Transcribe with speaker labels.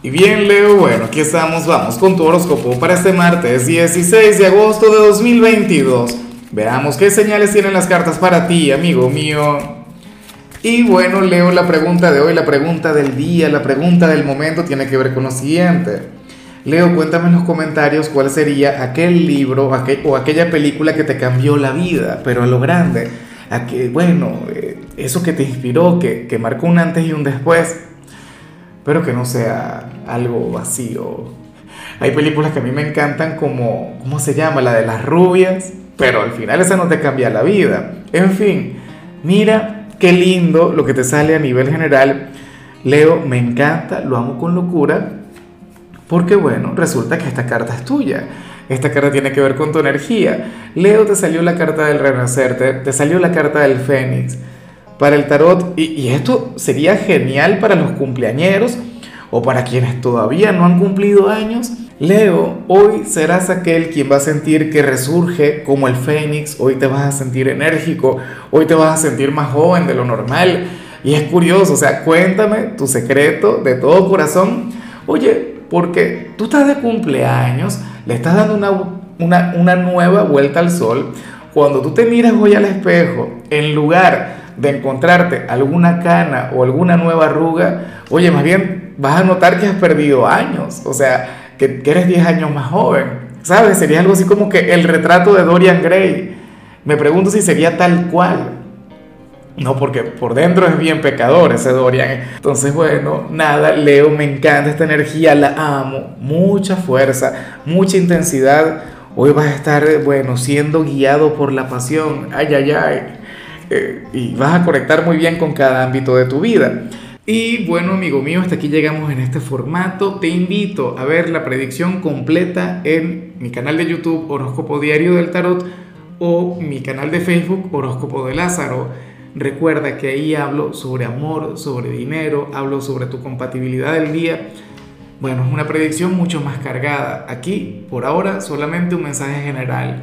Speaker 1: Y bien, Leo, bueno, aquí estamos, vamos con tu horóscopo para este martes 16 de agosto de 2022. Veamos qué señales tienen las cartas para ti, amigo mío. Y bueno, Leo, la pregunta de hoy, la pregunta del día, la pregunta del momento tiene que ver con lo siguiente. Leo, cuéntame en los comentarios cuál sería aquel libro o aquella película que te cambió la vida, pero a lo grande. Bueno, eh, eso que te inspiró, que, que marcó un antes y un después pero que no sea algo vacío. Hay películas que a mí me encantan como, ¿cómo se llama? La de las rubias, pero al final esa no te cambia la vida. En fin, mira qué lindo lo que te sale a nivel general. Leo, me encanta, lo amo con locura, porque bueno, resulta que esta carta es tuya. Esta carta tiene que ver con tu energía. Leo, te salió la carta del renacer, te, te salió la carta del fénix para el tarot y, esto sería genial para los cumpleañeros o para quienes todavía no han cumplido años. Leo, hoy serás aquel quien va a sentir que resurge como el fénix, hoy te vas a sentir enérgico, hoy te vas a sentir más joven de lo normal. Y es curioso, o sea, cuéntame tu secreto de todo corazón. Oye, porque tú estás de cumpleaños, le estás dando una, una, una nueva vuelta al sol. Cuando tú te miras hoy al espejo, en lugar de encontrarte alguna cana o alguna nueva arruga, oye, más bien vas a notar que has perdido años, o sea, que, eres 10 años más joven, ¿sabes? Sería algo así como que el retrato de Dorian Gray. Me pregunto si sería tal cual. No, porque por dentro es bien pecador ese Dorian. Entonces, bueno, nada, Leo, me encanta esta energía, la amo, mucha fuerza, mucha intensidad. Hoy vas a estar, bueno, siendo guiado por la pasión. Ay, ay, ay. Eh, y vas a conectar muy bien con cada ámbito de tu vida. Y bueno, amigo mío, hasta aquí llegamos en este formato. Te invito a ver la predicción completa en mi canal de YouTube Horóscopo Diario del Tarot o mi canal de Facebook Horóscopo de Lázaro. Recuerda que ahí hablo sobre amor, sobre dinero, hablo sobre tu compatibilidad del día. Bueno, es una predicción mucho más cargada. Aquí, por ahora, solamente un mensaje general